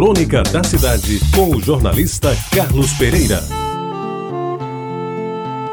Crônica da Cidade, com o jornalista Carlos Pereira.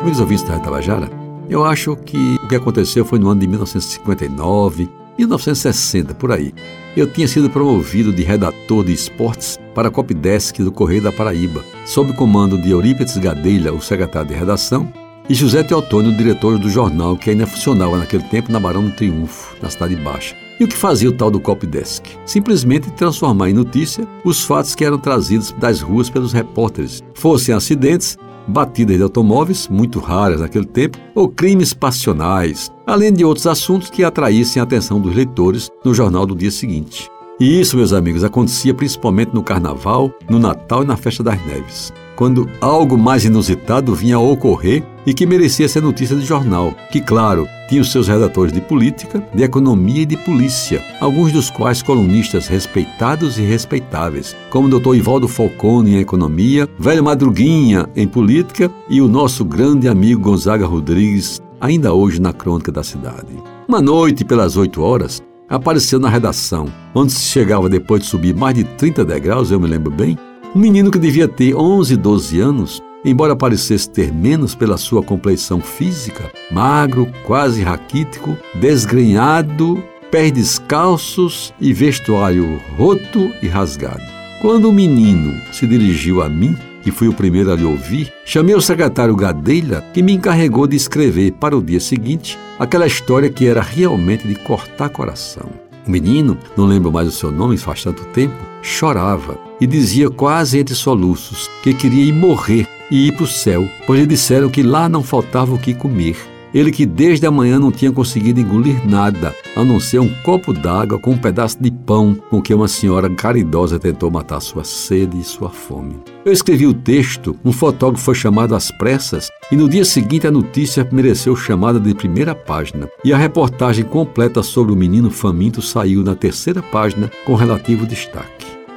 Amigos ouvintes da Tabajara, eu acho que o que aconteceu foi no ano de 1959, 1960, por aí. Eu tinha sido promovido de redator de esportes para a Copdesk do Correio da Paraíba, sob comando de Eurípides Gadelha, o secretário de redação, e José Teotônio, diretor do jornal que ainda funcionava naquele tempo na Barão do Triunfo, na Cidade Baixa. E o que fazia o tal do Copdesk? Simplesmente transformar em notícia os fatos que eram trazidos das ruas pelos repórteres, fossem acidentes, batidas de automóveis, muito raras naquele tempo, ou crimes passionais, além de outros assuntos que atraíssem a atenção dos leitores no jornal do dia seguinte. E isso, meus amigos, acontecia principalmente no Carnaval, no Natal e na Festa das Neves quando algo mais inusitado vinha a ocorrer e que merecia ser notícia de jornal, que, claro, tinha os seus redatores de política, de economia e de polícia, alguns dos quais colunistas respeitados e respeitáveis, como o Dr. Ivaldo Falcone em economia, Velho Madruguinha em política e o nosso grande amigo Gonzaga Rodrigues, ainda hoje na crônica da cidade. Uma noite, pelas oito horas, apareceu na redação, onde se chegava depois de subir mais de 30 degraus, eu me lembro bem, um menino que devia ter 11, 12 anos, embora parecesse ter menos pela sua compleição física, magro, quase raquítico, desgrenhado, pés descalços e vestuário roto e rasgado. Quando o menino se dirigiu a mim, que fui o primeiro a lhe ouvir, chamei o secretário Gadelha, que me encarregou de escrever para o dia seguinte aquela história que era realmente de cortar coração. O menino, não lembro mais o seu nome faz tanto tempo, chorava e dizia quase entre soluços que queria ir morrer e ir para o céu, pois lhe disseram que lá não faltava o que comer. Ele que desde a manhã não tinha conseguido engolir nada, a não ser um copo d'água com um pedaço de pão com que uma senhora caridosa tentou matar sua sede e sua fome. Eu escrevi o texto, um fotógrafo foi chamado às pressas e no dia seguinte a notícia mereceu chamada de primeira página. E a reportagem completa sobre o menino faminto saiu na terceira página com relativo destaque.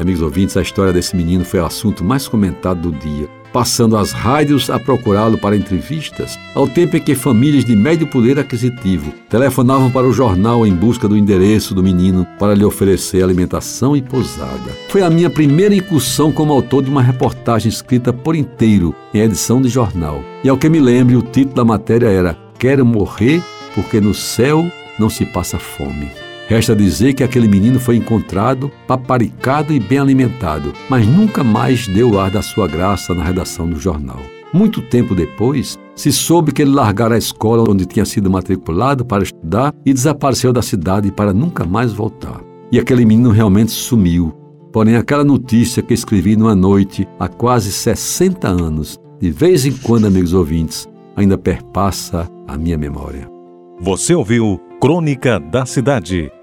Amigos ouvintes, a história desse menino foi o assunto mais comentado do dia, passando as rádios a procurá-lo para entrevistas, ao tempo em que famílias de médio poder aquisitivo telefonavam para o jornal em busca do endereço do menino para lhe oferecer alimentação e pousada. Foi a minha primeira incursão como autor de uma reportagem escrita por inteiro em edição de jornal. E ao que me lembre, o título da matéria era Quero morrer porque no céu não se passa fome. Resta dizer que aquele menino foi encontrado, paparicado e bem alimentado, mas nunca mais deu ar da sua graça na redação do jornal. Muito tempo depois, se soube que ele largara a escola onde tinha sido matriculado para estudar e desapareceu da cidade para nunca mais voltar. E aquele menino realmente sumiu. Porém, aquela notícia que escrevi numa noite há quase 60 anos, de vez em quando, amigos ouvintes, ainda perpassa a minha memória. Você ouviu Crônica da Cidade